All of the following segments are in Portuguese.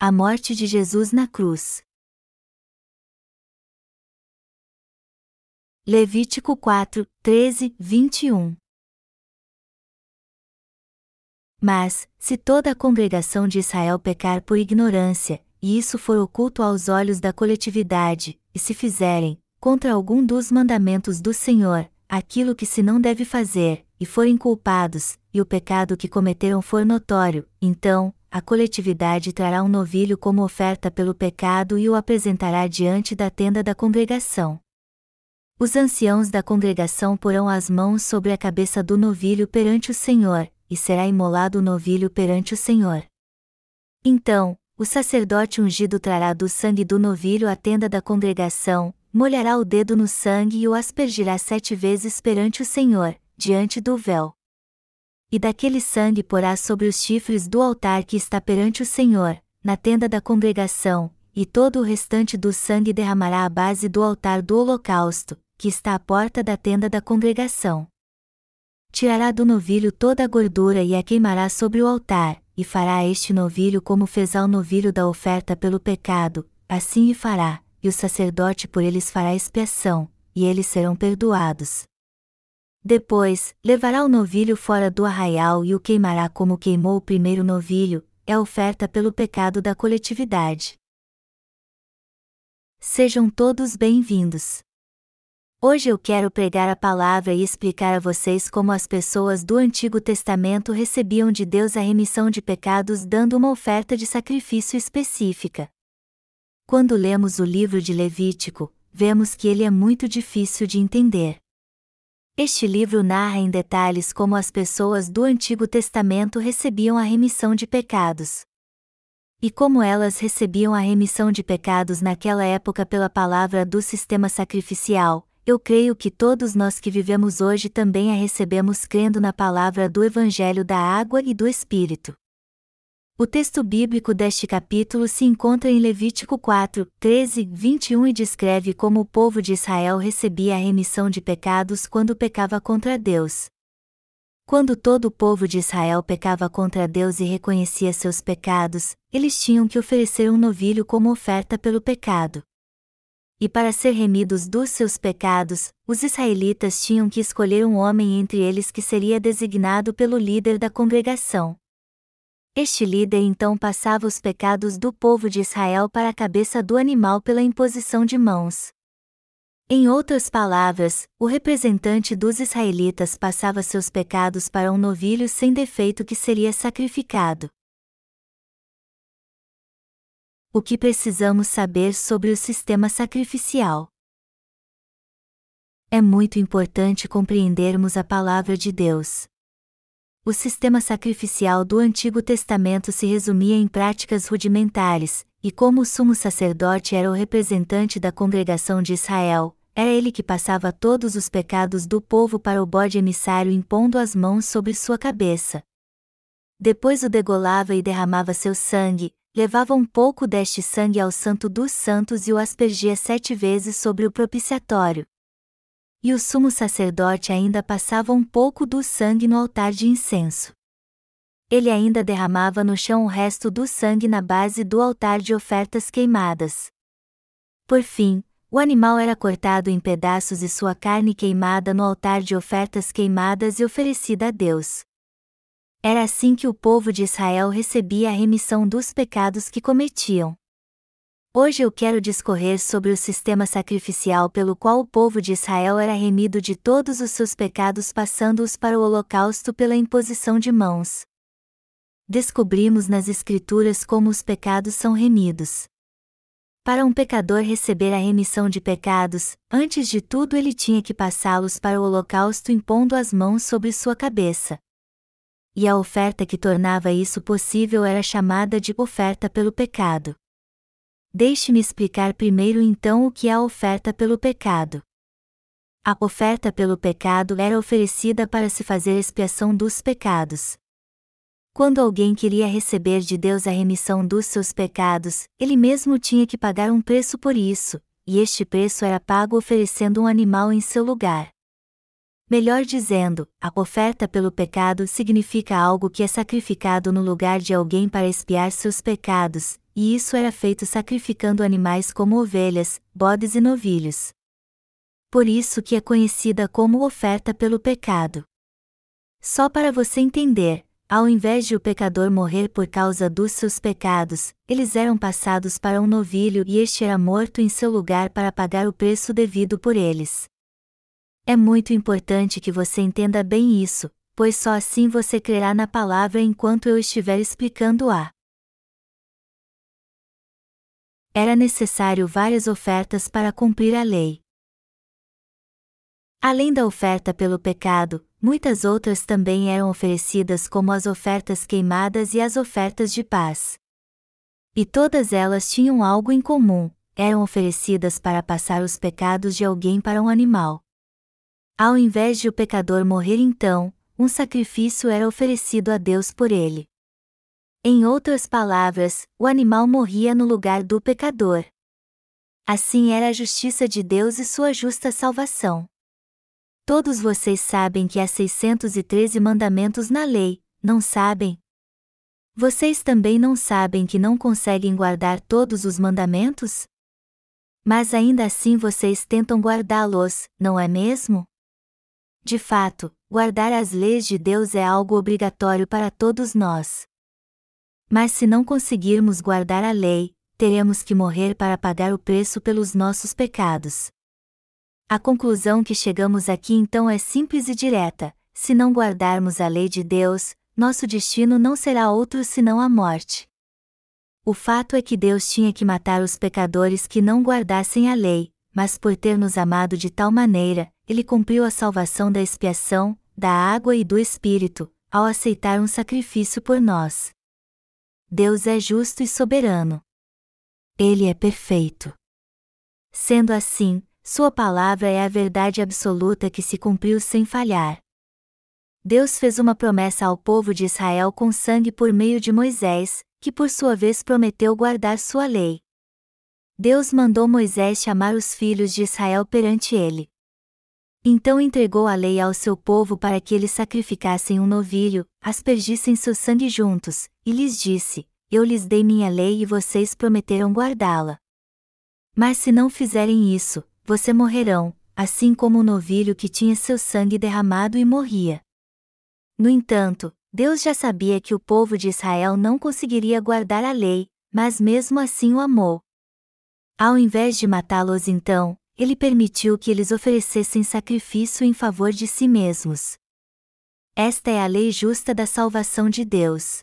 A morte de Jesus na cruz. Levítico 4, 13, 21 Mas, se toda a congregação de Israel pecar por ignorância, e isso for oculto aos olhos da coletividade, e se fizerem, contra algum dos mandamentos do Senhor, aquilo que se não deve fazer, e forem culpados, e o pecado que cometeram for notório, então, a coletividade trará um novilho como oferta pelo pecado e o apresentará diante da tenda da congregação. Os anciãos da congregação porão as mãos sobre a cabeça do novilho perante o Senhor, e será imolado o novilho perante o Senhor. Então, o sacerdote ungido trará do sangue do novilho à tenda da congregação, molhará o dedo no sangue e o aspergirá sete vezes perante o Senhor, diante do véu. E daquele sangue porá sobre os chifres do altar que está perante o Senhor, na tenda da congregação, e todo o restante do sangue derramará à base do altar do holocausto, que está à porta da tenda da congregação. Tirará do novilho toda a gordura e a queimará sobre o altar, e fará este novilho como fez ao novilho da oferta pelo pecado, assim e fará, e o sacerdote por eles fará expiação, e eles serão perdoados. Depois, levará o novilho fora do arraial e o queimará como queimou o primeiro novilho, é oferta pelo pecado da coletividade. Sejam todos bem-vindos. Hoje eu quero pregar a palavra e explicar a vocês como as pessoas do Antigo Testamento recebiam de Deus a remissão de pecados dando uma oferta de sacrifício específica. Quando lemos o livro de Levítico, vemos que ele é muito difícil de entender. Este livro narra em detalhes como as pessoas do Antigo Testamento recebiam a remissão de pecados. E como elas recebiam a remissão de pecados naquela época pela palavra do sistema sacrificial, eu creio que todos nós que vivemos hoje também a recebemos crendo na palavra do Evangelho da Água e do Espírito. O texto bíblico deste capítulo se encontra em Levítico 4, 13, 21 e descreve como o povo de Israel recebia a remissão de pecados quando pecava contra Deus. Quando todo o povo de Israel pecava contra Deus e reconhecia seus pecados, eles tinham que oferecer um novilho como oferta pelo pecado e para ser remidos dos seus pecados, os israelitas tinham que escolher um homem entre eles que seria designado pelo líder da congregação. Este líder então passava os pecados do povo de Israel para a cabeça do animal pela imposição de mãos. Em outras palavras, o representante dos israelitas passava seus pecados para um novilho sem defeito que seria sacrificado. O que precisamos saber sobre o sistema sacrificial? É muito importante compreendermos a palavra de Deus. O sistema sacrificial do Antigo Testamento se resumia em práticas rudimentares, e como o sumo sacerdote era o representante da congregação de Israel, era ele que passava todos os pecados do povo para o bode emissário impondo as mãos sobre sua cabeça. Depois o degolava e derramava seu sangue, levava um pouco deste sangue ao Santo dos Santos e o aspergia sete vezes sobre o propiciatório. E o sumo sacerdote ainda passava um pouco do sangue no altar de incenso. Ele ainda derramava no chão o resto do sangue na base do altar de ofertas queimadas. Por fim, o animal era cortado em pedaços e sua carne queimada no altar de ofertas queimadas e oferecida a Deus. Era assim que o povo de Israel recebia a remissão dos pecados que cometiam. Hoje eu quero discorrer sobre o sistema sacrificial pelo qual o povo de Israel era remido de todos os seus pecados passando-os para o holocausto pela imposição de mãos. Descobrimos nas Escrituras como os pecados são remidos. Para um pecador receber a remissão de pecados, antes de tudo ele tinha que passá-los para o holocausto impondo as mãos sobre sua cabeça e a oferta que tornava isso possível era chamada de oferta pelo pecado. Deixe-me explicar primeiro então o que é a oferta pelo pecado. A oferta pelo pecado era oferecida para se fazer expiação dos pecados. Quando alguém queria receber de Deus a remissão dos seus pecados, ele mesmo tinha que pagar um preço por isso, e este preço era pago oferecendo um animal em seu lugar. Melhor dizendo, a oferta pelo pecado significa algo que é sacrificado no lugar de alguém para expiar seus pecados, e isso era feito sacrificando animais como ovelhas, bodes e novilhos. Por isso que é conhecida como oferta pelo pecado. Só para você entender, ao invés de o pecador morrer por causa dos seus pecados, eles eram passados para um novilho e este era morto em seu lugar para pagar o preço devido por eles. É muito importante que você entenda bem isso, pois só assim você crerá na palavra enquanto eu estiver explicando-a. Era necessário várias ofertas para cumprir a lei. Além da oferta pelo pecado, muitas outras também eram oferecidas, como as ofertas queimadas e as ofertas de paz. E todas elas tinham algo em comum: eram oferecidas para passar os pecados de alguém para um animal. Ao invés de o pecador morrer então, um sacrifício era oferecido a Deus por ele. Em outras palavras, o animal morria no lugar do pecador. Assim era a justiça de Deus e sua justa salvação. Todos vocês sabem que há 613 mandamentos na lei, não sabem? Vocês também não sabem que não conseguem guardar todos os mandamentos? Mas ainda assim vocês tentam guardá-los, não é mesmo? De fato, guardar as leis de Deus é algo obrigatório para todos nós. Mas se não conseguirmos guardar a lei, teremos que morrer para pagar o preço pelos nossos pecados. A conclusão que chegamos aqui então é simples e direta: se não guardarmos a lei de Deus, nosso destino não será outro senão a morte. O fato é que Deus tinha que matar os pecadores que não guardassem a lei, mas por ter nos amado de tal maneira, ele cumpriu a salvação da expiação, da água e do Espírito, ao aceitar um sacrifício por nós. Deus é justo e soberano. Ele é perfeito. Sendo assim, Sua palavra é a verdade absoluta que se cumpriu sem falhar. Deus fez uma promessa ao povo de Israel com sangue por meio de Moisés, que por sua vez prometeu guardar sua lei. Deus mandou Moisés chamar os filhos de Israel perante ele. Então entregou a lei ao seu povo para que eles sacrificassem um novilho, aspergissem seu sangue juntos, e lhes disse: Eu lhes dei minha lei e vocês prometeram guardá-la. Mas se não fizerem isso, vocês morrerão, assim como o novilho que tinha seu sangue derramado e morria. No entanto, Deus já sabia que o povo de Israel não conseguiria guardar a lei, mas mesmo assim o amou. Ao invés de matá-los então, ele permitiu que eles oferecessem sacrifício em favor de si mesmos. Esta é a lei justa da salvação de Deus.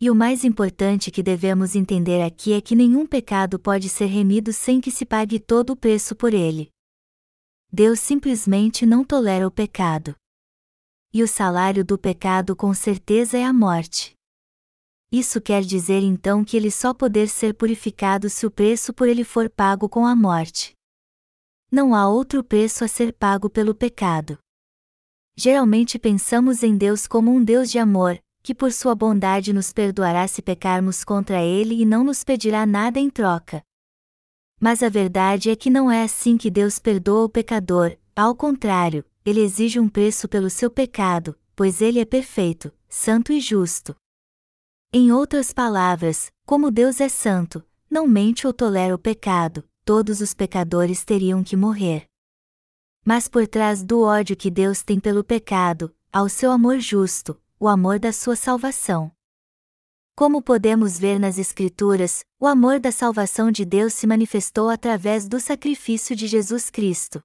E o mais importante que devemos entender aqui é que nenhum pecado pode ser remido sem que se pague todo o preço por ele. Deus simplesmente não tolera o pecado. E o salário do pecado com certeza é a morte. Isso quer dizer então que ele só poder ser purificado se o preço por ele for pago com a morte. Não há outro preço a ser pago pelo pecado. Geralmente pensamos em Deus como um Deus de amor, que por sua bondade nos perdoará se pecarmos contra Ele e não nos pedirá nada em troca. Mas a verdade é que não é assim que Deus perdoa o pecador, ao contrário, ele exige um preço pelo seu pecado, pois ele é perfeito, santo e justo. Em outras palavras, como Deus é santo, não mente ou tolera o pecado, todos os pecadores teriam que morrer. Mas por trás do ódio que Deus tem pelo pecado, há o seu amor justo, o amor da sua salvação. Como podemos ver nas Escrituras, o amor da salvação de Deus se manifestou através do sacrifício de Jesus Cristo.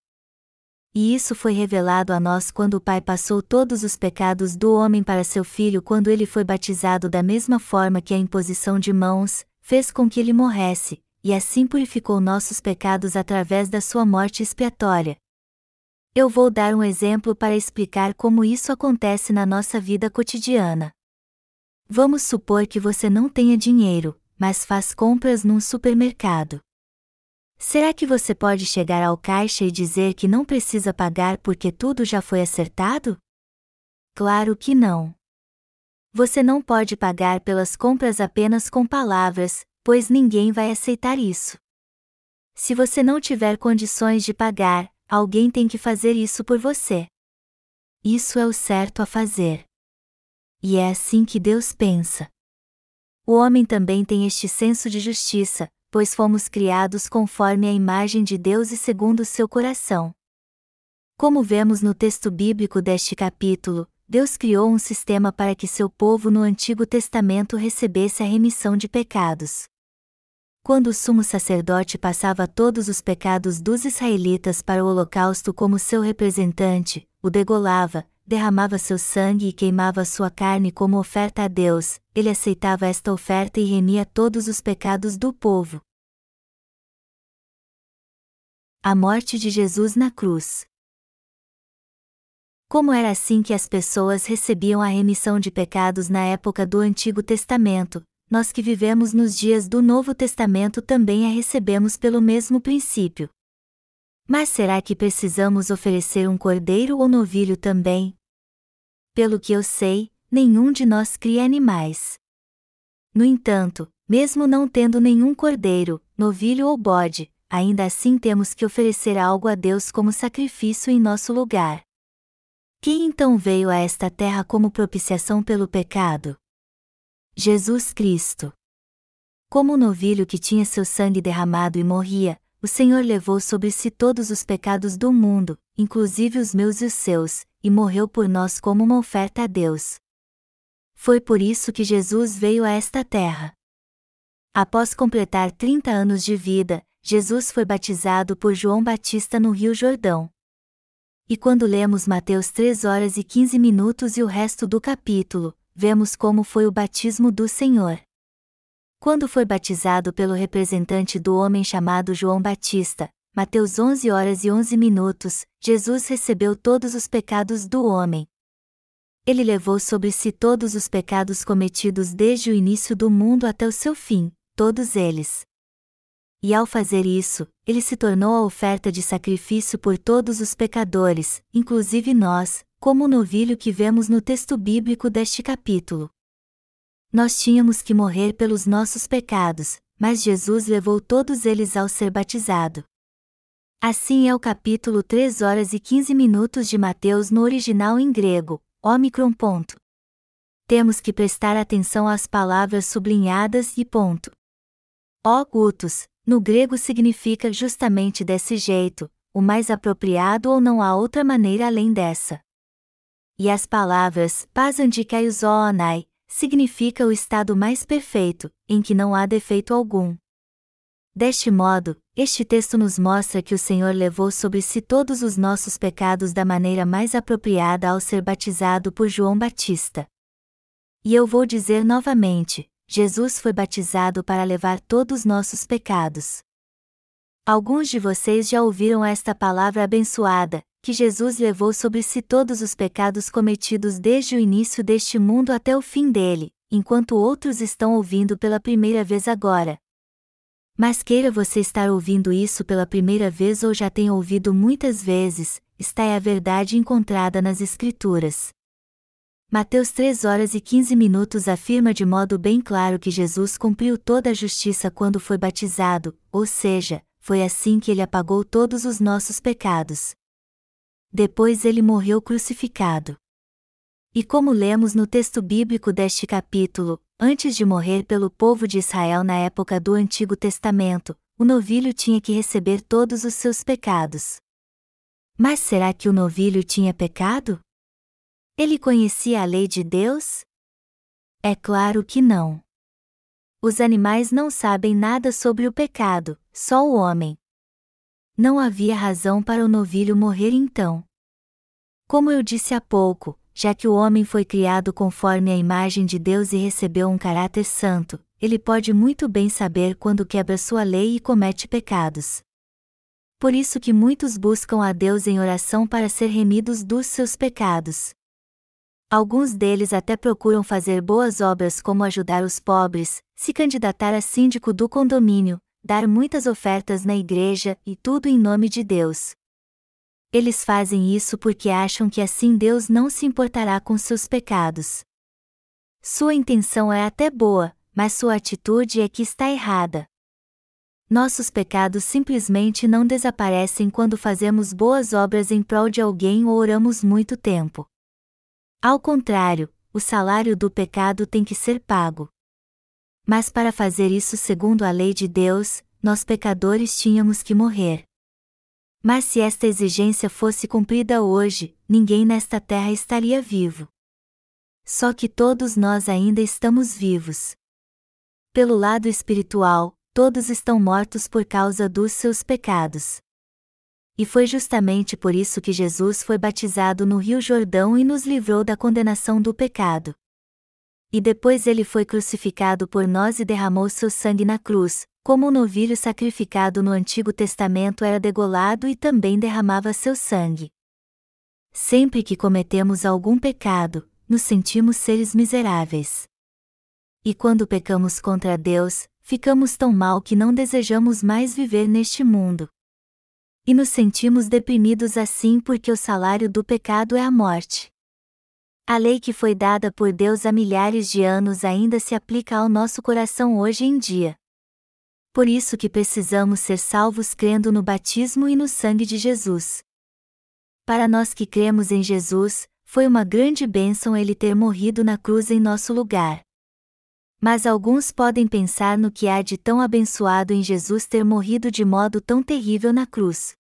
E isso foi revelado a nós quando o Pai passou todos os pecados do homem para seu filho quando ele foi batizado da mesma forma que a imposição de mãos, fez com que ele morresse, e assim purificou nossos pecados através da sua morte expiatória. Eu vou dar um exemplo para explicar como isso acontece na nossa vida cotidiana. Vamos supor que você não tenha dinheiro, mas faz compras num supermercado. Será que você pode chegar ao caixa e dizer que não precisa pagar porque tudo já foi acertado? Claro que não. Você não pode pagar pelas compras apenas com palavras, pois ninguém vai aceitar isso. Se você não tiver condições de pagar, alguém tem que fazer isso por você. isso é o certo a fazer. E é assim que Deus pensa. O homem também tem este senso de justiça, pois fomos criados conforme a imagem de Deus e segundo o seu coração. Como vemos no texto bíblico deste capítulo, Deus criou um sistema para que seu povo no Antigo Testamento recebesse a remissão de pecados. Quando o sumo sacerdote passava todos os pecados dos israelitas para o holocausto como seu representante, o degolava, derramava seu sangue e queimava sua carne como oferta a Deus, ele aceitava esta oferta e remia todos os pecados do povo. A morte de Jesus na cruz. Como era assim que as pessoas recebiam a remissão de pecados na época do Antigo Testamento, nós que vivemos nos dias do Novo Testamento também a recebemos pelo mesmo princípio. Mas será que precisamos oferecer um cordeiro ou novilho também? Pelo que eu sei, nenhum de nós cria animais. No entanto, mesmo não tendo nenhum cordeiro, novilho ou bode, ainda assim temos que oferecer algo a Deus como sacrifício em nosso lugar. Quem então veio a esta terra como propiciação pelo pecado? Jesus Cristo. Como o novilho que tinha seu sangue derramado e morria, o Senhor levou sobre si todos os pecados do mundo, inclusive os meus e os seus, e morreu por nós como uma oferta a Deus. Foi por isso que Jesus veio a esta terra. Após completar 30 anos de vida, Jesus foi batizado por João Batista no Rio Jordão. E quando lemos Mateus 3 horas e 15 minutos e o resto do capítulo, vemos como foi o batismo do Senhor. Quando foi batizado pelo representante do homem chamado João Batista, Mateus 11 horas e 11 minutos, Jesus recebeu todos os pecados do homem. Ele levou sobre si todos os pecados cometidos desde o início do mundo até o seu fim, todos eles e ao fazer isso, ele se tornou a oferta de sacrifício por todos os pecadores, inclusive nós, como o novilho que vemos no texto bíblico deste capítulo. Nós tínhamos que morrer pelos nossos pecados, mas Jesus levou todos eles ao ser batizado. Assim é o capítulo 3 horas e 15 minutos de Mateus no original em grego, Omicron. Ponto. Temos que prestar atenção às palavras sublinhadas e ponto. Ó Gutus, no grego significa justamente desse jeito, o mais apropriado ou não há outra maneira além dessa. E as palavras pasandikaiosonai significa o estado mais perfeito, em que não há defeito algum. Deste modo, este texto nos mostra que o Senhor levou sobre si todos os nossos pecados da maneira mais apropriada ao ser batizado por João Batista. E eu vou dizer novamente: Jesus foi batizado para levar todos os nossos pecados. Alguns de vocês já ouviram esta palavra abençoada, que Jesus levou sobre si todos os pecados cometidos desde o início deste mundo até o fim dele, enquanto outros estão ouvindo pela primeira vez agora. Mas queira você estar ouvindo isso pela primeira vez ou já tenha ouvido muitas vezes, está é a verdade encontrada nas Escrituras. Mateus 3 horas e 15 minutos afirma de modo bem claro que Jesus cumpriu toda a justiça quando foi batizado, ou seja, foi assim que ele apagou todos os nossos pecados. Depois ele morreu crucificado. E como lemos no texto bíblico deste capítulo, antes de morrer pelo povo de Israel na época do Antigo Testamento, o novilho tinha que receber todos os seus pecados. Mas será que o novilho tinha pecado? Ele conhecia a lei de Deus? É claro que não. Os animais não sabem nada sobre o pecado, só o homem. Não havia razão para o novilho morrer então. Como eu disse há pouco, já que o homem foi criado conforme a imagem de Deus e recebeu um caráter santo, ele pode muito bem saber quando quebra sua lei e comete pecados. Por isso que muitos buscam a Deus em oração para ser remidos dos seus pecados. Alguns deles até procuram fazer boas obras como ajudar os pobres, se candidatar a síndico do condomínio, dar muitas ofertas na igreja e tudo em nome de Deus. Eles fazem isso porque acham que assim Deus não se importará com seus pecados. Sua intenção é até boa, mas sua atitude é que está errada. Nossos pecados simplesmente não desaparecem quando fazemos boas obras em prol de alguém ou oramos muito tempo. Ao contrário, o salário do pecado tem que ser pago. Mas para fazer isso segundo a lei de Deus, nós pecadores tínhamos que morrer. Mas se esta exigência fosse cumprida hoje, ninguém nesta terra estaria vivo. Só que todos nós ainda estamos vivos. Pelo lado espiritual, todos estão mortos por causa dos seus pecados. E foi justamente por isso que Jesus foi batizado no Rio Jordão e nos livrou da condenação do pecado. E depois ele foi crucificado por nós e derramou seu sangue na cruz, como o novilho sacrificado no Antigo Testamento era degolado e também derramava seu sangue. Sempre que cometemos algum pecado, nos sentimos seres miseráveis. E quando pecamos contra Deus, ficamos tão mal que não desejamos mais viver neste mundo. E nos sentimos deprimidos assim porque o salário do pecado é a morte. A lei que foi dada por Deus há milhares de anos ainda se aplica ao nosso coração hoje em dia. Por isso que precisamos ser salvos crendo no batismo e no sangue de Jesus. Para nós que cremos em Jesus, foi uma grande bênção ele ter morrido na cruz em nosso lugar. Mas alguns podem pensar no que há de tão abençoado em Jesus ter morrido de modo tão terrível na cruz.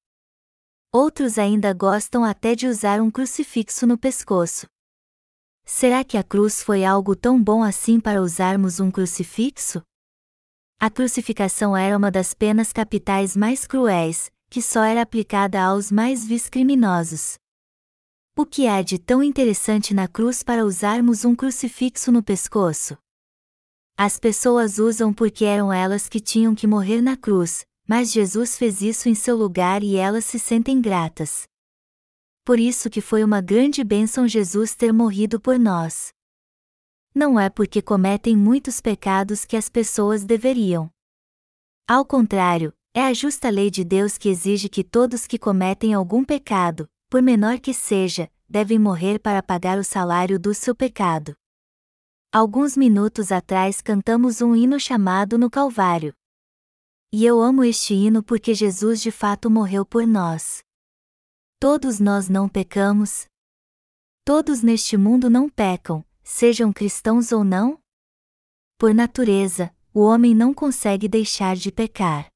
Outros ainda gostam até de usar um crucifixo no pescoço. Será que a cruz foi algo tão bom assim para usarmos um crucifixo? A crucificação era uma das penas capitais mais cruéis, que só era aplicada aos mais vis criminosos. O que há de tão interessante na cruz para usarmos um crucifixo no pescoço? As pessoas usam porque eram elas que tinham que morrer na cruz, mas Jesus fez isso em seu lugar e elas se sentem gratas. Por isso que foi uma grande bênção Jesus ter morrido por nós. Não é porque cometem muitos pecados que as pessoas deveriam. Ao contrário, é a justa lei de Deus que exige que todos que cometem algum pecado, por menor que seja, devem morrer para pagar o salário do seu pecado. Alguns minutos atrás cantamos um hino chamado No Calvário. E eu amo este hino porque Jesus de fato morreu por nós. Todos nós não pecamos. Todos neste mundo não pecam, sejam cristãos ou não? Por natureza, o homem não consegue deixar de pecar.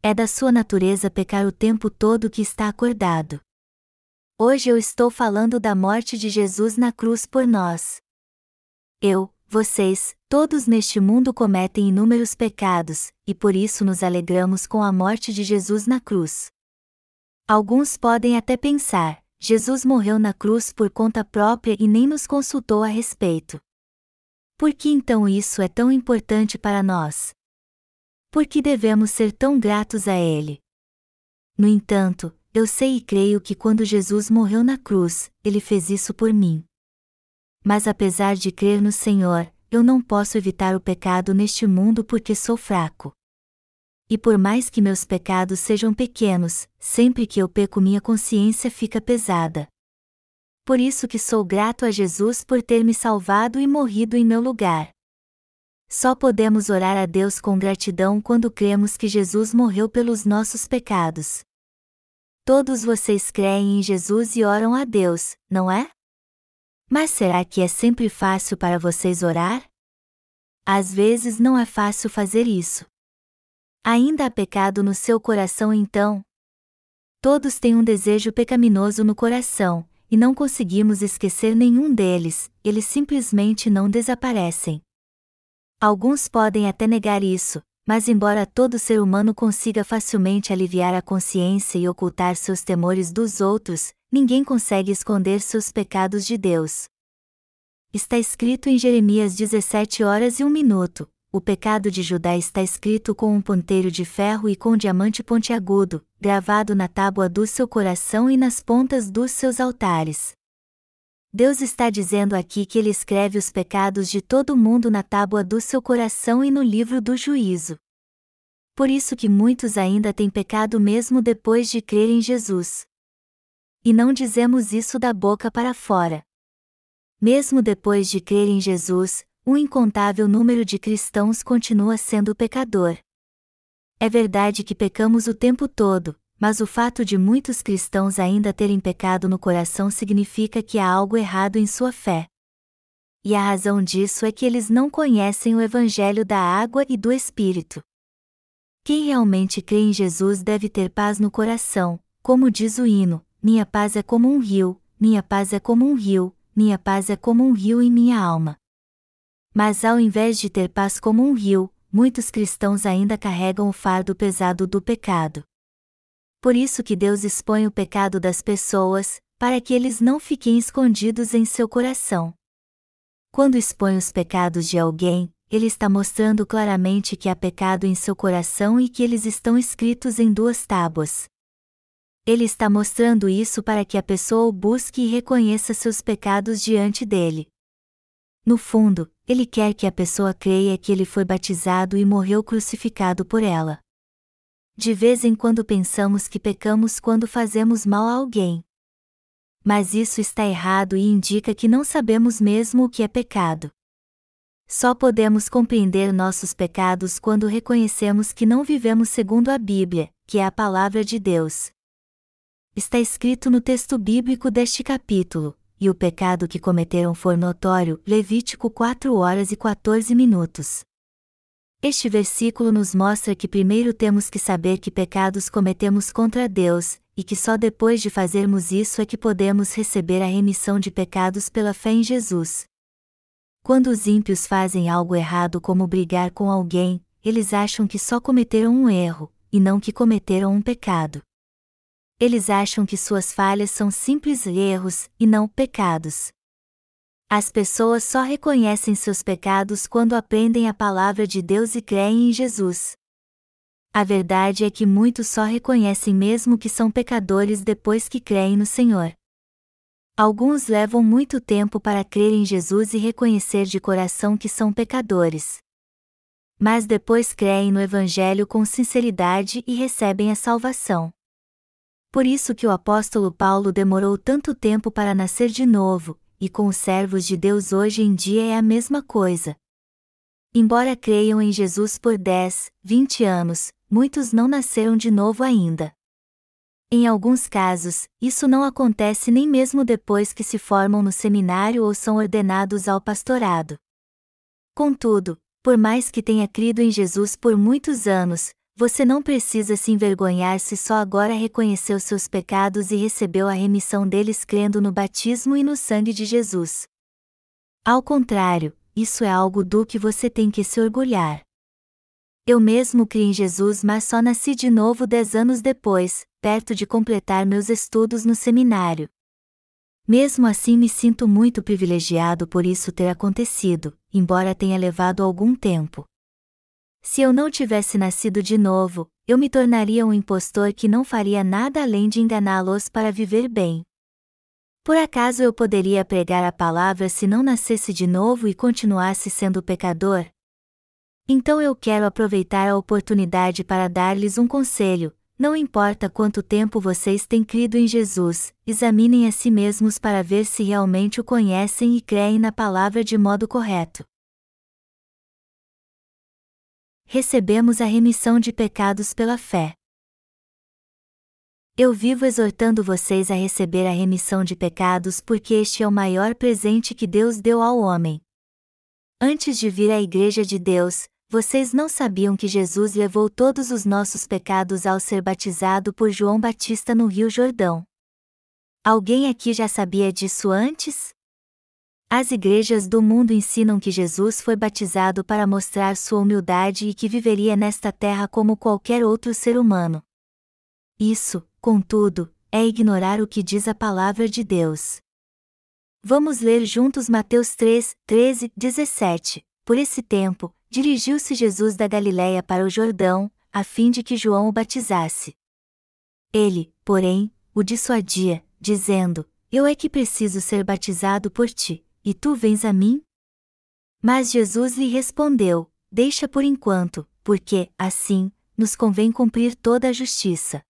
É da sua natureza pecar o tempo todo que está acordado. Hoje eu estou falando da morte de Jesus na cruz por nós. Eu, vocês, todos neste mundo cometem inúmeros pecados, e por isso nos alegramos com a morte de Jesus na cruz. Alguns podem até pensar: Jesus morreu na cruz por conta própria e nem nos consultou a respeito. Por que então isso é tão importante para nós? Por que devemos ser tão gratos a Ele? No entanto, eu sei e creio que quando Jesus morreu na cruz, Ele fez isso por mim mas apesar de crer no Senhor, eu não posso evitar o pecado neste mundo porque sou fraco. E por mais que meus pecados sejam pequenos, sempre que eu peco minha consciência fica pesada. Por isso que sou grato a Jesus por ter me salvado e morrido em meu lugar. Só podemos orar a Deus com gratidão quando cremos que Jesus morreu pelos nossos pecados. Todos vocês creem em Jesus e oram a Deus, não é? Mas será que é sempre fácil para vocês orar? Às vezes não é fácil fazer isso. Ainda há pecado no seu coração então? Todos têm um desejo pecaminoso no coração, e não conseguimos esquecer nenhum deles, eles simplesmente não desaparecem. Alguns podem até negar isso, mas embora todo ser humano consiga facilmente aliviar a consciência e ocultar seus temores dos outros, ninguém consegue esconder seus pecados de Deus. Está escrito em Jeremias 17 horas e 1 minuto: o pecado de Judá está escrito com um ponteiro de ferro e com um diamante pontiagudo, gravado na tábua do seu coração e nas pontas dos seus altares. Deus está dizendo aqui que ele escreve os pecados de todo mundo na tábua do seu coração e no livro do juízo. Por isso que muitos ainda têm pecado mesmo depois de crer em Jesus. E não dizemos isso da boca para fora. Mesmo depois de crer em Jesus, um incontável número de cristãos continua sendo pecador. É verdade que pecamos o tempo todo, mas o fato de muitos cristãos ainda terem pecado no coração significa que há algo errado em sua fé. E a razão disso é que eles não conhecem o Evangelho da água e do Espírito. Quem realmente crê em Jesus deve ter paz no coração, como diz o hino: Minha paz é como um rio, minha paz é como um rio, minha paz é como um rio em minha alma. Mas ao invés de ter paz como um rio, muitos cristãos ainda carregam o fardo pesado do pecado. Por isso que Deus expõe o pecado das pessoas, para que eles não fiquem escondidos em seu coração. Quando expõe os pecados de alguém, ele está mostrando claramente que há pecado em seu coração e que eles estão escritos em duas tábuas. Ele está mostrando isso para que a pessoa o busque e reconheça seus pecados diante dele. No fundo, ele quer que a pessoa creia que ele foi batizado e morreu crucificado por ela. De vez em quando pensamos que pecamos quando fazemos mal a alguém. Mas isso está errado e indica que não sabemos mesmo o que é pecado. Só podemos compreender nossos pecados quando reconhecemos que não vivemos segundo a Bíblia, que é a palavra de Deus. Está escrito no texto bíblico deste capítulo: E o pecado que cometeram foi notório. Levítico 4 horas e 14 minutos. Este versículo nos mostra que primeiro temos que saber que pecados cometemos contra Deus, e que só depois de fazermos isso é que podemos receber a remissão de pecados pela fé em Jesus. Quando os ímpios fazem algo errado como brigar com alguém, eles acham que só cometeram um erro, e não que cometeram um pecado. Eles acham que suas falhas são simples erros, e não pecados. As pessoas só reconhecem seus pecados quando aprendem a palavra de Deus e creem em Jesus. A verdade é que muitos só reconhecem mesmo que são pecadores depois que creem no Senhor. Alguns levam muito tempo para crer em Jesus e reconhecer de coração que são pecadores. Mas depois creem no Evangelho com sinceridade e recebem a salvação. Por isso que o apóstolo Paulo demorou tanto tempo para nascer de novo, e com os servos de Deus hoje em dia é a mesma coisa. Embora creiam em Jesus por 10, 20 anos, muitos não nasceram de novo ainda. Em alguns casos, isso não acontece nem mesmo depois que se formam no seminário ou são ordenados ao pastorado. Contudo, por mais que tenha crido em Jesus por muitos anos, você não precisa se envergonhar se só agora reconheceu seus pecados e recebeu a remissão deles crendo no batismo e no sangue de Jesus. Ao contrário, isso é algo do que você tem que se orgulhar. Eu mesmo criei em Jesus, mas só nasci de novo dez anos depois, perto de completar meus estudos no seminário. Mesmo assim, me sinto muito privilegiado por isso ter acontecido, embora tenha levado algum tempo. Se eu não tivesse nascido de novo, eu me tornaria um impostor que não faria nada além de enganá-los para viver bem. Por acaso eu poderia pregar a palavra se não nascesse de novo e continuasse sendo pecador? Então eu quero aproveitar a oportunidade para dar-lhes um conselho: não importa quanto tempo vocês têm crido em Jesus, examinem a si mesmos para ver se realmente o conhecem e creem na palavra de modo correto. Recebemos a remissão de pecados pela fé. Eu vivo exortando vocês a receber a remissão de pecados porque este é o maior presente que Deus deu ao homem. Antes de vir à Igreja de Deus, vocês não sabiam que Jesus levou todos os nossos pecados ao ser batizado por João Batista no Rio Jordão? Alguém aqui já sabia disso antes? As igrejas do mundo ensinam que Jesus foi batizado para mostrar sua humildade e que viveria nesta terra como qualquer outro ser humano. Isso, contudo, é ignorar o que diz a palavra de Deus. Vamos ler juntos Mateus 3, 13, 17. Por esse tempo, dirigiu-se Jesus da Galiléia para o Jordão, a fim de que João o batizasse. Ele, porém, o dissuadia, dizendo: Eu é que preciso ser batizado por ti, e tu vens a mim? Mas Jesus lhe respondeu: Deixa por enquanto, porque, assim, nos convém cumprir toda a justiça.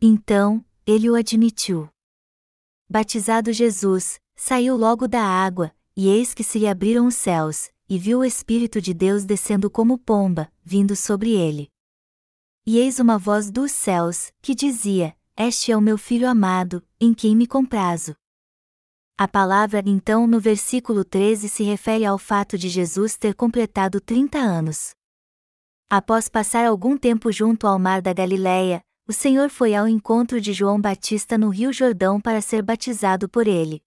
Então, ele o admitiu. Batizado Jesus, saiu logo da água, e eis que se lhe abriram os céus, e viu o Espírito de Deus descendo como pomba, vindo sobre ele. E eis uma voz dos céus, que dizia: Este é o meu filho amado, em quem me comprazo. A palavra então no versículo 13 se refere ao fato de Jesus ter completado 30 anos. Após passar algum tempo junto ao mar da Galileia, o Senhor foi ao encontro de João Batista no Rio Jordão para ser batizado por ele.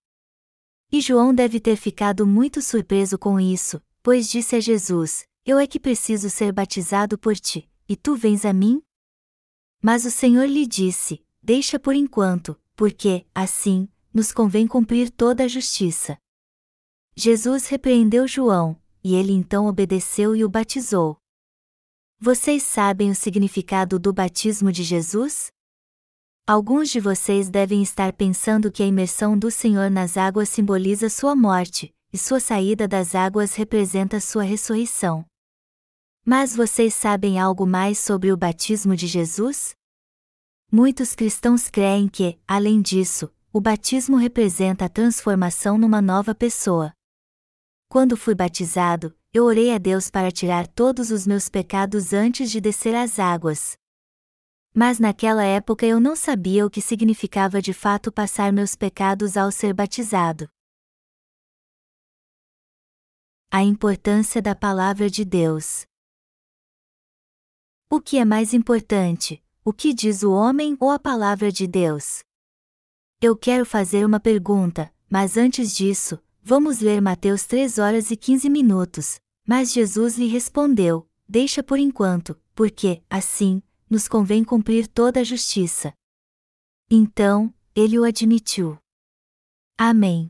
E João deve ter ficado muito surpreso com isso, pois disse a Jesus: Eu é que preciso ser batizado por ti, e tu vens a mim? Mas o Senhor lhe disse: Deixa por enquanto, porque, assim, nos convém cumprir toda a justiça. Jesus repreendeu João, e ele então obedeceu e o batizou. Vocês sabem o significado do batismo de Jesus? Alguns de vocês devem estar pensando que a imersão do Senhor nas águas simboliza sua morte, e sua saída das águas representa sua ressurreição. Mas vocês sabem algo mais sobre o batismo de Jesus? Muitos cristãos creem que, além disso, o batismo representa a transformação numa nova pessoa. Quando fui batizado, eu orei a Deus para tirar todos os meus pecados antes de descer às águas. Mas naquela época eu não sabia o que significava de fato passar meus pecados ao ser batizado. A importância da Palavra de Deus. O que é mais importante, o que diz o homem ou a Palavra de Deus? Eu quero fazer uma pergunta, mas antes disso, vamos ler Mateus 3 horas e 15 minutos, mas Jesus lhe respondeu: Deixa por enquanto, porque, assim, nos convém cumprir toda a justiça. Então, ele o admitiu. Amém.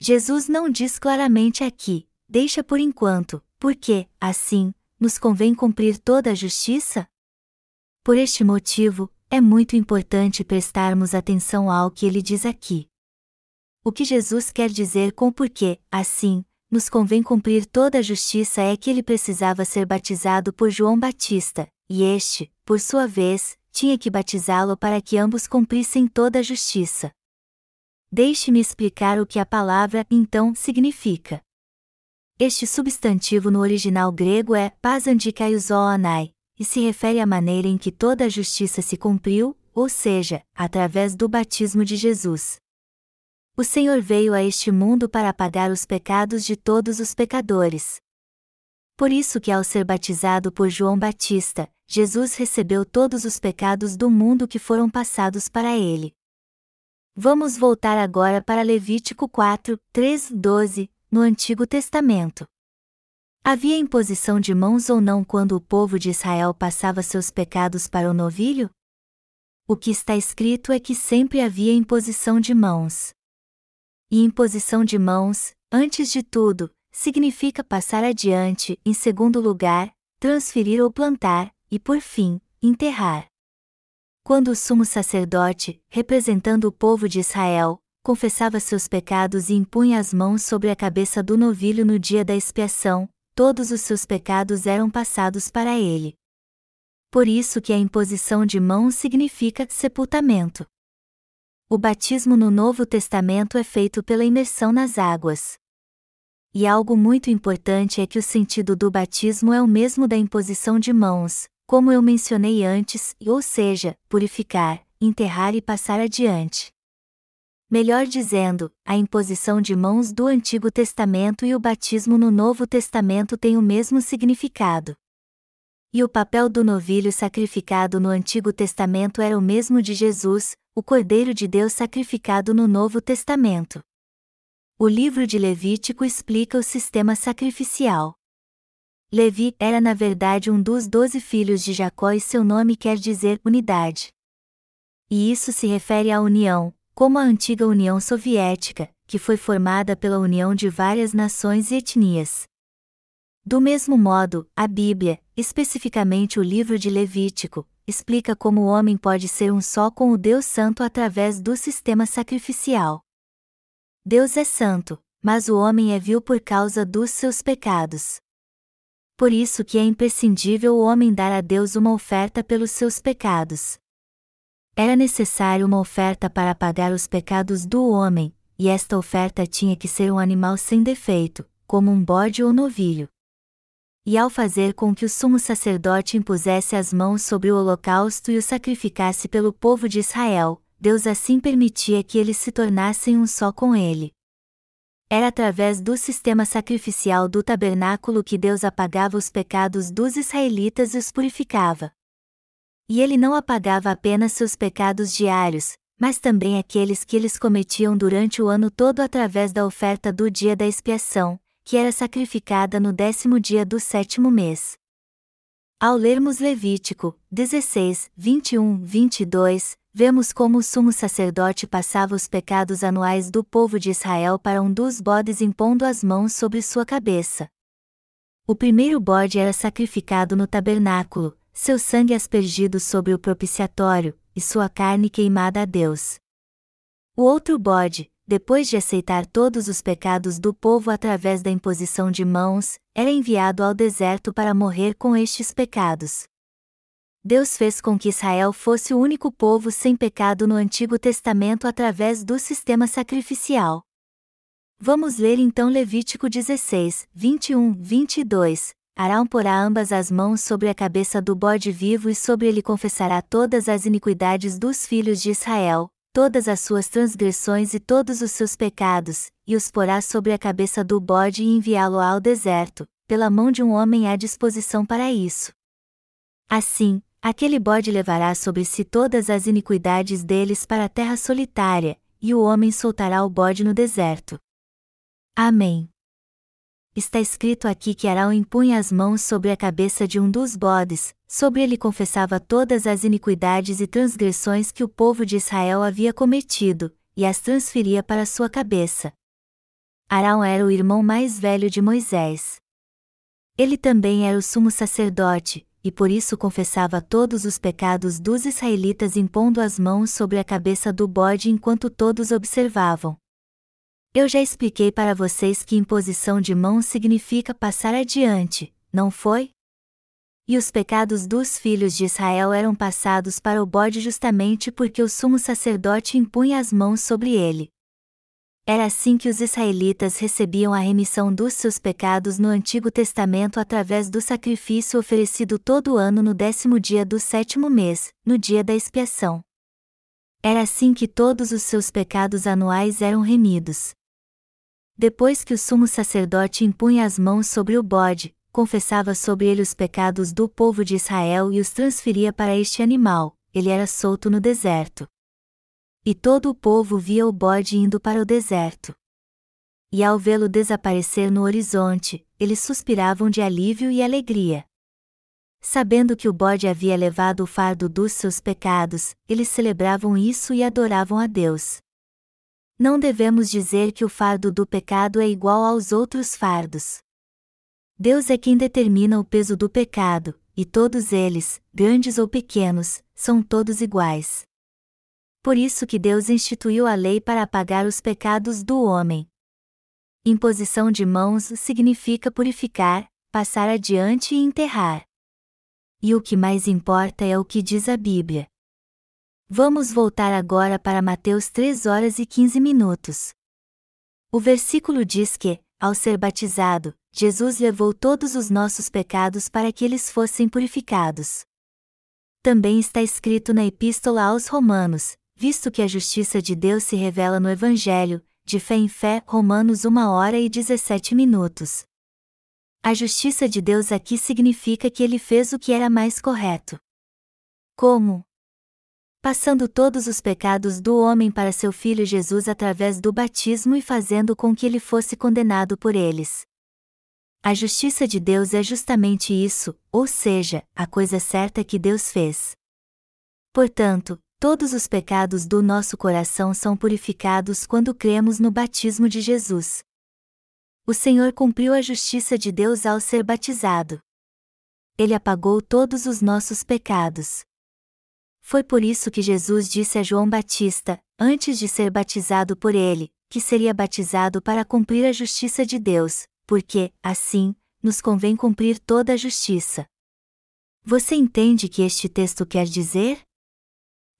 Jesus não diz claramente aqui: Deixa por enquanto, porque, assim, nos convém cumprir toda a justiça? Por este motivo, é muito importante prestarmos atenção ao que ele diz aqui. O que Jesus quer dizer com porque, assim, nos convém cumprir toda a justiça é que ele precisava ser batizado por João Batista, e este, por sua vez, tinha que batizá-lo para que ambos cumprissem toda a justiça. Deixe-me explicar o que a palavra então significa. Este substantivo no original grego é pasandikaiosonai, e se refere à maneira em que toda a justiça se cumpriu, ou seja, através do batismo de Jesus. O Senhor veio a este mundo para apagar os pecados de todos os pecadores. Por isso que ao ser batizado por João Batista, Jesus recebeu todos os pecados do mundo que foram passados para ele. Vamos voltar agora para Levítico 4, 3, 12, no Antigo Testamento. Havia imposição de mãos ou não quando o povo de Israel passava seus pecados para o novilho? O que está escrito é que sempre havia imposição de mãos. E imposição de mãos, antes de tudo, significa passar adiante, em segundo lugar, transferir ou plantar, e por fim, enterrar. Quando o sumo sacerdote, representando o povo de Israel, confessava seus pecados e impunha as mãos sobre a cabeça do novilho no dia da expiação, todos os seus pecados eram passados para ele. Por isso que a imposição de mãos significa sepultamento. O batismo no Novo Testamento é feito pela imersão nas águas. E algo muito importante é que o sentido do batismo é o mesmo da imposição de mãos, como eu mencionei antes, ou seja, purificar, enterrar e passar adiante. Melhor dizendo, a imposição de mãos do Antigo Testamento e o batismo no Novo Testamento têm o mesmo significado. E o papel do novilho sacrificado no Antigo Testamento era o mesmo de Jesus, o Cordeiro de Deus sacrificado no Novo Testamento. O livro de Levítico explica o sistema sacrificial. Levi era na verdade um dos doze filhos de Jacó e seu nome quer dizer unidade. E isso se refere à união, como a antiga União Soviética, que foi formada pela união de várias nações e etnias. Do mesmo modo, a Bíblia, especificamente o livro de Levítico, explica como o homem pode ser um só com o Deus Santo através do sistema sacrificial. Deus é santo, mas o homem é vil por causa dos seus pecados. Por isso que é imprescindível o homem dar a Deus uma oferta pelos seus pecados. Era necessário uma oferta para pagar os pecados do homem, e esta oferta tinha que ser um animal sem defeito, como um bode ou novilho. e ao fazer com que o sumo sacerdote impusesse as mãos sobre o holocausto e o sacrificasse pelo povo de Israel, Deus assim permitia que eles se tornassem um só com ele. Era através do sistema sacrificial do tabernáculo que Deus apagava os pecados dos israelitas e os purificava. E ele não apagava apenas seus pecados diários, mas também aqueles que eles cometiam durante o ano todo através da oferta do dia da expiação, que era sacrificada no décimo dia do sétimo mês. Ao lermos Levítico 16, 21, 22, vemos como o sumo sacerdote passava os pecados anuais do povo de Israel para um dos bodes impondo as mãos sobre sua cabeça. O primeiro bode era sacrificado no tabernáculo, seu sangue aspergido sobre o propiciatório, e sua carne queimada a Deus. O outro bode, depois de aceitar todos os pecados do povo através da imposição de mãos, era enviado ao deserto para morrer com estes pecados. Deus fez com que Israel fosse o único povo sem pecado no Antigo Testamento através do sistema sacrificial. Vamos ler então Levítico 16, 21, 22. Arão porá ambas as mãos sobre a cabeça do bode vivo e sobre ele confessará todas as iniquidades dos filhos de Israel, todas as suas transgressões e todos os seus pecados, e os porá sobre a cabeça do bode e enviá-lo ao deserto, pela mão de um homem à disposição para isso. Assim, aquele bode levará sobre si todas as iniquidades deles para a terra solitária, e o homem soltará o bode no deserto. Amém. Está escrito aqui que Arão impunha as mãos sobre a cabeça de um dos bodes, sobre ele confessava todas as iniquidades e transgressões que o povo de Israel havia cometido, e as transferia para sua cabeça. Arão era o irmão mais velho de Moisés. Ele também era o sumo sacerdote, e por isso confessava todos os pecados dos israelitas impondo as mãos sobre a cabeça do bode enquanto todos observavam. Eu já expliquei para vocês que imposição de mãos significa passar adiante, não foi? E os pecados dos filhos de Israel eram passados para o bode justamente porque o sumo sacerdote impunha as mãos sobre ele. Era assim que os israelitas recebiam a remissão dos seus pecados no Antigo Testamento através do sacrifício oferecido todo ano no décimo dia do sétimo mês, no dia da expiação. Era assim que todos os seus pecados anuais eram remidos. Depois que o sumo sacerdote impunha as mãos sobre o bode, confessava sobre ele os pecados do povo de Israel e os transferia para este animal, ele era solto no deserto. E todo o povo via o bode indo para o deserto. E ao vê-lo desaparecer no horizonte, eles suspiravam de alívio e alegria. Sabendo que o bode havia levado o fardo dos seus pecados, eles celebravam isso e adoravam a Deus. Não devemos dizer que o fardo do pecado é igual aos outros fardos. Deus é quem determina o peso do pecado, e todos eles, grandes ou pequenos, são todos iguais. Por isso que Deus instituiu a lei para apagar os pecados do homem. Imposição de mãos significa purificar, passar adiante e enterrar. E o que mais importa é o que diz a Bíblia. Vamos voltar agora para Mateus 3 horas e 15 minutos. O versículo diz que, ao ser batizado, Jesus levou todos os nossos pecados para que eles fossem purificados. Também está escrito na Epístola aos Romanos, visto que a justiça de Deus se revela no Evangelho, de fé em fé, Romanos 1 hora e 17 minutos. A justiça de Deus aqui significa que ele fez o que era mais correto. Como, passando todos os pecados do homem para seu filho Jesus através do batismo e fazendo com que ele fosse condenado por eles. A justiça de Deus é justamente isso, ou seja, a coisa certa que Deus fez. Portanto, todos os pecados do nosso coração são purificados quando cremos no batismo de Jesus. O Senhor cumpriu a justiça de Deus ao ser batizado. Ele apagou todos os nossos pecados. Foi por isso que Jesus disse a João Batista, antes de ser batizado por ele, que seria batizado para cumprir a justiça de Deus, porque, assim, nos convém cumprir toda a justiça. Você entende que este texto quer dizer?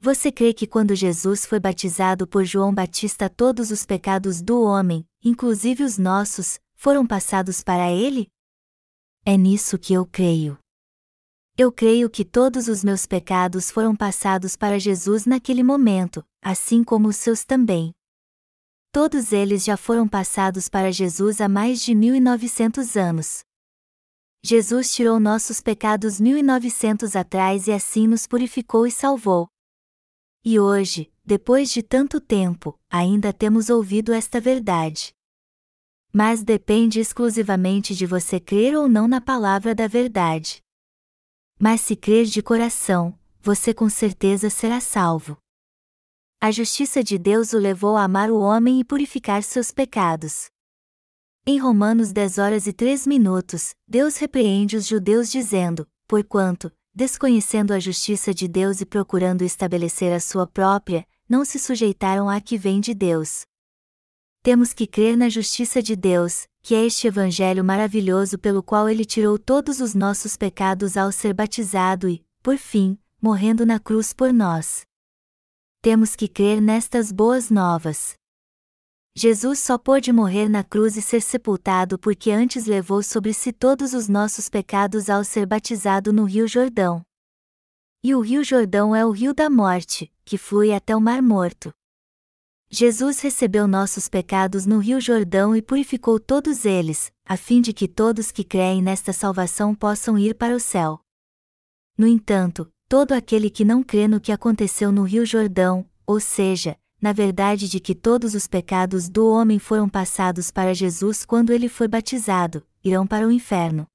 Você crê que quando Jesus foi batizado por João Batista todos os pecados do homem, inclusive os nossos, foram passados para ele? É nisso que eu creio. Eu creio que todos os meus pecados foram passados para Jesus naquele momento, assim como os seus também. Todos eles já foram passados para Jesus há mais de 1900 anos. Jesus tirou nossos pecados 1900 atrás e assim nos purificou e salvou. E hoje, depois de tanto tempo, ainda temos ouvido esta verdade. Mas depende exclusivamente de você crer ou não na palavra da verdade. Mas se crer de coração, você com certeza será salvo. A justiça de Deus o levou a amar o homem e purificar seus pecados. Em Romanos 10 horas e 3 minutos, Deus repreende os judeus dizendo: Porquanto, desconhecendo a justiça de Deus e procurando estabelecer a sua própria, não se sujeitaram à que vem de Deus. Temos que crer na justiça de Deus, que é este Evangelho maravilhoso pelo qual ele tirou todos os nossos pecados ao ser batizado e, por fim, morrendo na cruz por nós. Temos que crer nestas boas novas. Jesus só pôde morrer na cruz e ser sepultado porque antes levou sobre si todos os nossos pecados ao ser batizado no Rio Jordão. E o Rio Jordão é o rio da morte, que flui até o Mar Morto. Jesus recebeu nossos pecados no Rio Jordão e purificou todos eles, a fim de que todos que creem nesta salvação possam ir para o céu. No entanto, todo aquele que não crê no que aconteceu no Rio Jordão, ou seja, na verdade de que todos os pecados do homem foram passados para Jesus quando ele foi batizado, irão para o inferno.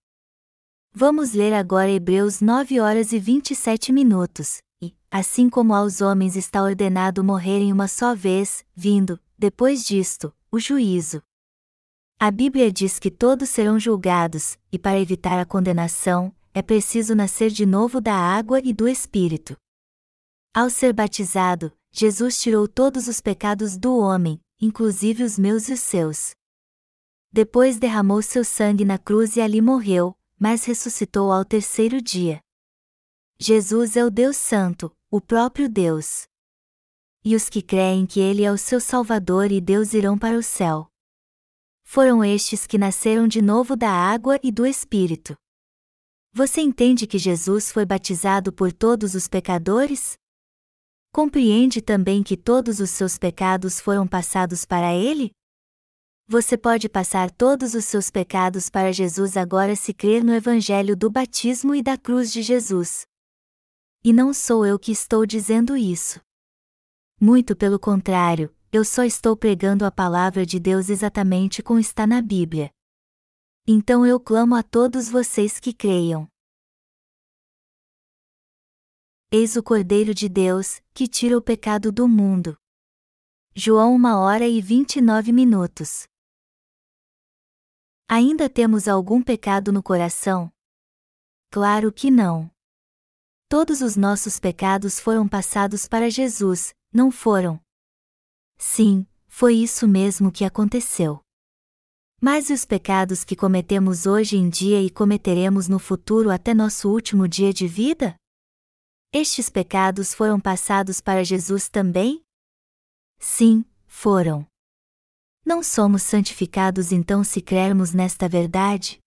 Vamos ler agora Hebreus 9 horas e 27 minutos, assim como aos homens está ordenado morrerem uma só vez, vindo, depois disto, o juízo. A Bíblia diz que todos serão julgados, e para evitar a condenação, é preciso nascer de novo da água e do Espírito. Ao ser batizado, Jesus tirou todos os pecados do homem, inclusive os meus e os seus. Depois derramou seu sangue na cruz e ali morreu, mas ressuscitou ao terceiro dia. Jesus é o Deus Santo, o próprio Deus. E os que creem que Ele é o seu Salvador e Deus irão para o céu. Foram estes que nasceram de novo da água e do Espírito. Você entende que Jesus foi batizado por todos os pecadores? Compreende também que todos os seus pecados foram passados para Ele? Você pode passar todos os seus pecados para Jesus agora se crer no Evangelho do batismo e da cruz de Jesus. E não sou eu que estou dizendo isso. Muito pelo contrário, eu só estou pregando a palavra de Deus exatamente como está na Bíblia. Então eu clamo a todos vocês que creiam. Eis o Cordeiro de Deus, que tira o pecado do mundo. João 1 hora e 29 minutos. Ainda temos algum pecado no coração? Claro que não. Todos os nossos pecados foram passados para Jesus, não foram? Sim, foi isso mesmo que aconteceu. Mas e os pecados que cometemos hoje em dia e cometeremos no futuro até nosso último dia de vida? Estes pecados foram passados para Jesus também? Sim, foram. Não somos santificados então se crermos nesta verdade?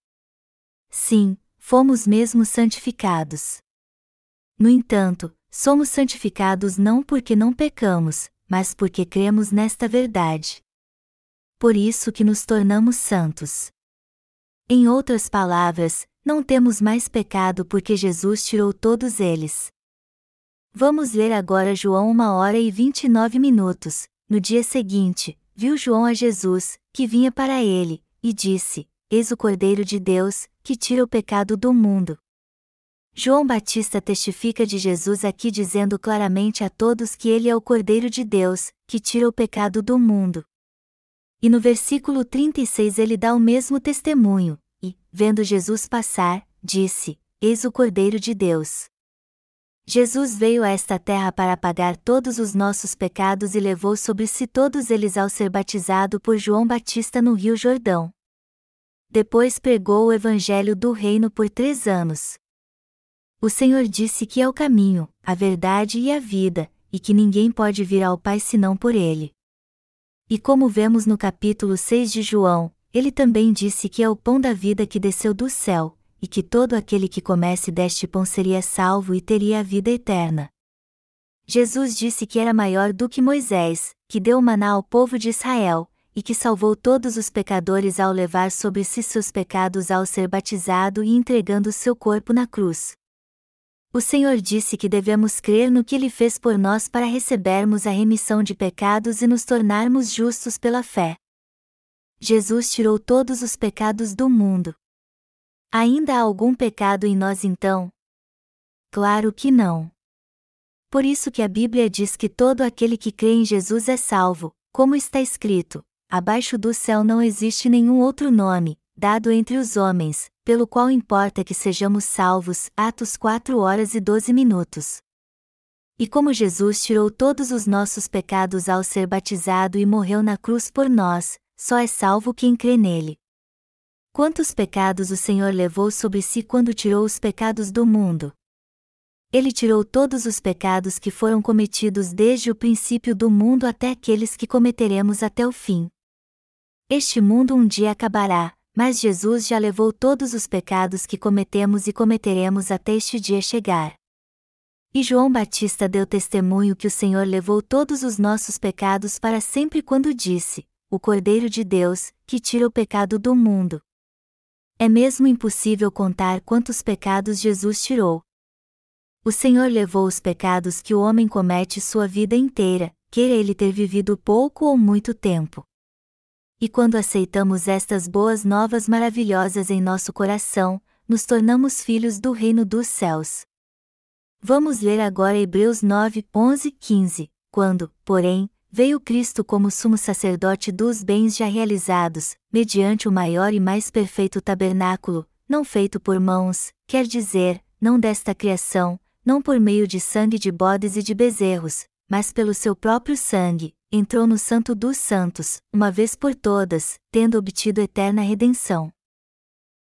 Sim, fomos mesmo santificados. No entanto, somos santificados não porque não pecamos, mas porque cremos nesta verdade. Por isso que nos tornamos santos. Em outras palavras, não temos mais pecado porque Jesus tirou todos eles. Vamos ler agora João 1 hora e 29 minutos. No dia seguinte, viu João a Jesus, que vinha para ele, e disse: Eis o Cordeiro de Deus, que tira o pecado do mundo. João Batista testifica de Jesus aqui dizendo claramente a todos que ele é o Cordeiro de Deus, que tira o pecado do mundo. E no versículo 36 ele dá o mesmo testemunho, e, vendo Jesus passar, disse: Eis o Cordeiro de Deus. Jesus veio a esta terra para pagar todos os nossos pecados e levou sobre si todos eles ao ser batizado por João Batista no Rio Jordão. Depois pregou o Evangelho do Reino por três anos. O Senhor disse que é o caminho, a verdade e a vida, e que ninguém pode vir ao Pai senão por ele. E como vemos no capítulo 6 de João, ele também disse que é o pão da vida que desceu do céu, e que todo aquele que comesse deste pão seria salvo e teria a vida eterna. Jesus disse que era maior do que Moisés, que deu maná ao povo de Israel, e que salvou todos os pecadores ao levar sobre si seus pecados ao ser batizado e entregando seu corpo na cruz. O Senhor disse que devemos crer no que Ele fez por nós para recebermos a remissão de pecados e nos tornarmos justos pela fé. Jesus tirou todos os pecados do mundo. Ainda há algum pecado em nós então? Claro que não. Por isso que a Bíblia diz que todo aquele que crê em Jesus é salvo, como está escrito: abaixo do céu não existe nenhum outro nome, dado entre os homens, pelo qual importa que sejamos salvos. Atos 4 horas e 12 minutos. E como Jesus tirou todos os nossos pecados ao ser batizado e morreu na cruz por nós, só é salvo quem crê nele. Quantos pecados o Senhor levou sobre si quando tirou os pecados do mundo? Ele tirou todos os pecados que foram cometidos desde o princípio do mundo até aqueles que cometeremos até o fim. Este mundo um dia acabará, mas Jesus já levou todos os pecados que cometemos e cometeremos até este dia chegar. E João Batista deu testemunho que o Senhor levou todos os nossos pecados para sempre quando disse: O Cordeiro de Deus, que tira o pecado do mundo. É mesmo impossível contar quantos pecados Jesus tirou. O Senhor levou os pecados que o homem comete sua vida inteira, queira ele ter vivido pouco ou muito tempo. E quando aceitamos estas boas novas maravilhosas em nosso coração, nos tornamos filhos do reino dos céus. Vamos ler agora Hebreus 9, 11, 15. Quando, porém, veio Cristo como sumo sacerdote dos bens já realizados, mediante o maior e mais perfeito tabernáculo, não feito por mãos, quer dizer, não desta criação, não por meio de sangue de bodes e de bezerros, mas pelo seu próprio sangue, entrou no Santo dos Santos, uma vez por todas, tendo obtido eterna redenção.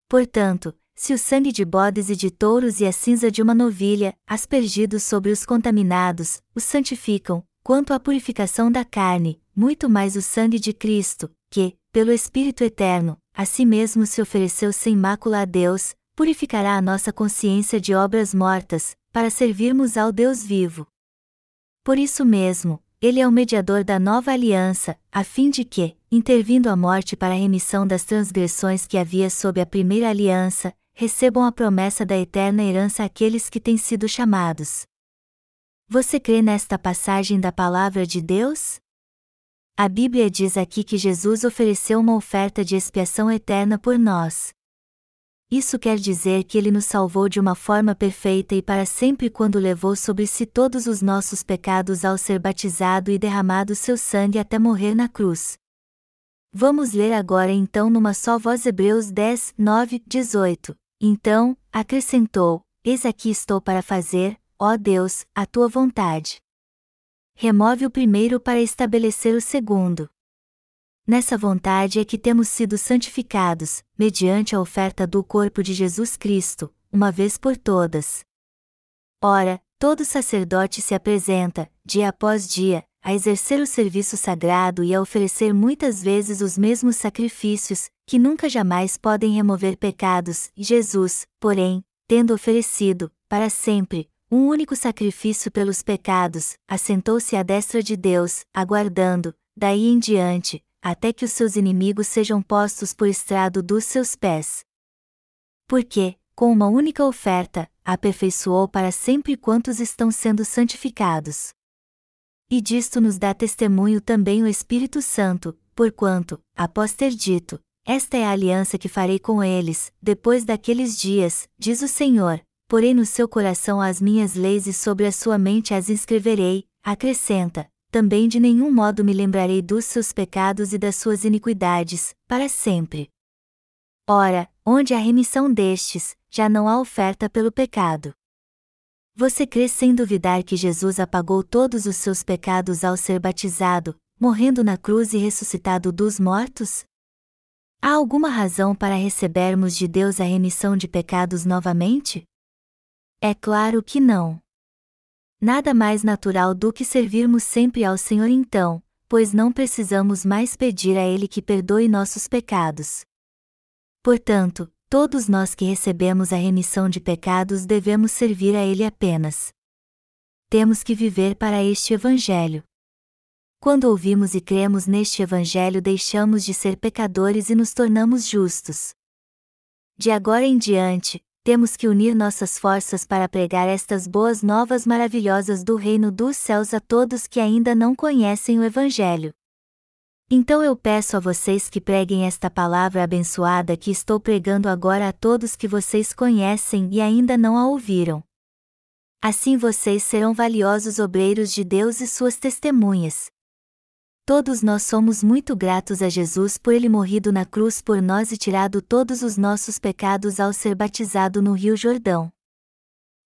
Portanto, se o sangue de bodes e de touros e a cinza de uma novilha, aspergidos sobre os contaminados, os santificam, quanto à purificação da carne, muito mais o sangue de Cristo, que, pelo Espírito Eterno, a si mesmo se ofereceu sem mácula a Deus, purificará a nossa consciência de obras mortas, para servirmos ao Deus vivo. Por isso mesmo, ele é o mediador da nova aliança, a fim de que, intervindo a morte para a remissão das transgressões que havia sob a primeira aliança, recebam a promessa da eterna herança aqueles que têm sido chamados. Você crê nesta passagem da palavra de Deus? A Bíblia diz aqui que Jesus ofereceu uma oferta de expiação eterna por nós. Isso quer dizer que ele nos salvou de uma forma perfeita e para sempre quando levou sobre si todos os nossos pecados ao ser batizado e derramado seu sangue até morrer na cruz. Vamos ler agora então numa só voz Hebreus 10, 9, 18. Então, acrescentou: Eis aqui estou para fazer, ó Deus, a tua vontade. Remove o primeiro para estabelecer o segundo. Nessa vontade é que temos sido santificados, mediante a oferta do corpo de Jesus Cristo, uma vez por todas. Ora, todo sacerdote se apresenta, dia após dia, a exercer o serviço sagrado e a oferecer muitas vezes os mesmos sacrifícios, que nunca jamais podem remover pecados, Jesus, porém, tendo oferecido, para sempre, um único sacrifício pelos pecados, assentou-se à destra de Deus, aguardando, daí em diante, até que os seus inimigos sejam postos por estrado dos seus pés. Porque, com uma única oferta, aperfeiçoou para sempre quantos estão sendo santificados. E disto nos dá testemunho também o Espírito Santo, porquanto, após ter dito, esta é a aliança que farei com eles, depois daqueles dias, diz o Senhor, porei no seu coração as minhas leis e sobre a sua mente as inscreverei, acrescenta, também de nenhum modo me lembrarei dos seus pecados e das suas iniquidades, para sempre. Ora, onde há remissão destes, já não há oferta pelo pecado. Você crê sem duvidar que Jesus apagou todos os seus pecados ao ser batizado, morrendo na cruz e ressuscitado dos mortos? Há alguma razão para recebermos de Deus a remissão de pecados novamente? É claro que não. Nada mais natural do que servirmos sempre ao Senhor então, pois não precisamos mais pedir a Ele que perdoe nossos pecados. Portanto, Todos nós que recebemos a remissão de pecados devemos servir a Ele apenas. Temos que viver para este Evangelho. Quando ouvimos e cremos neste Evangelho, deixamos de ser pecadores e nos tornamos justos. De agora em diante, temos que unir nossas forças para pregar estas boas novas maravilhosas do Reino dos Céus a todos que ainda não conhecem o Evangelho. Então eu peço a vocês que preguem esta palavra abençoada que estou pregando agora a todos que vocês conhecem e ainda não a ouviram. Assim vocês serão valiosos obreiros de Deus e suas testemunhas. Todos nós somos muito gratos a Jesus por ele morrido na cruz por nós e tirado todos os nossos pecados ao ser batizado no Rio Jordão.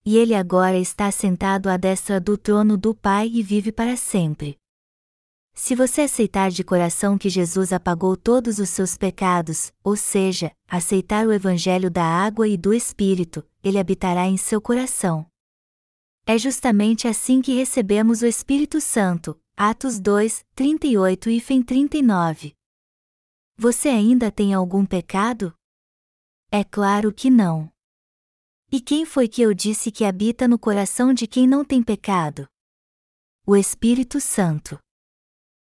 E ele agora está sentado à destra do trono do Pai e vive para sempre. Se você aceitar de coração que Jesus apagou todos os seus pecados, ou seja, aceitar o Evangelho da água e do Espírito, ele habitará em seu coração. É justamente assim que recebemos o Espírito Santo. Atos 2, 38 e fim 39. Você ainda tem algum pecado? É claro que não. E quem foi que eu disse que habita no coração de quem não tem pecado? O Espírito Santo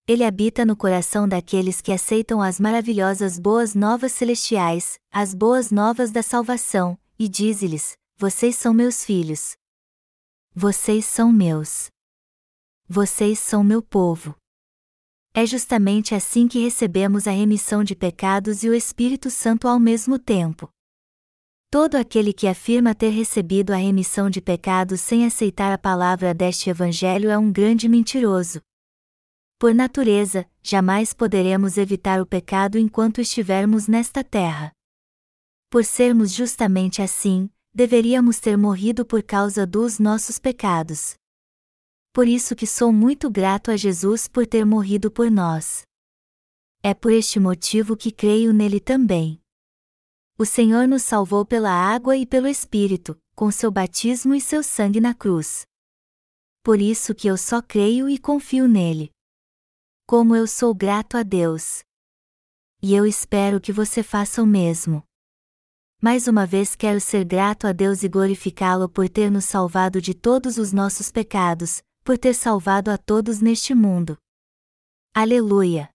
ele habita no coração daqueles que aceitam as maravilhosas boas novas celestiais, as boas novas da salvação, e diz-lhes: Vocês são meus filhos. Vocês são meus. Vocês são meu povo. É justamente assim que recebemos a remissão de pecados e o Espírito Santo ao mesmo tempo. Todo aquele que afirma ter recebido a remissão de pecados sem aceitar a palavra deste Evangelho é um grande mentiroso. Por natureza, jamais poderemos evitar o pecado enquanto estivermos nesta terra. Por sermos justamente assim, deveríamos ter morrido por causa dos nossos pecados. Por isso que sou muito grato a Jesus por ter morrido por nós. É por este motivo que creio nele também. O Senhor nos salvou pela água e pelo Espírito, com seu batismo e seu sangue na cruz. Por isso que eu só creio e confio nele. Como eu sou grato a Deus. E eu espero que você faça o mesmo. Mais uma vez quero ser grato a Deus e glorificá-lo por ter nos salvado de todos os nossos pecados, por ter salvado a todos neste mundo. Aleluia!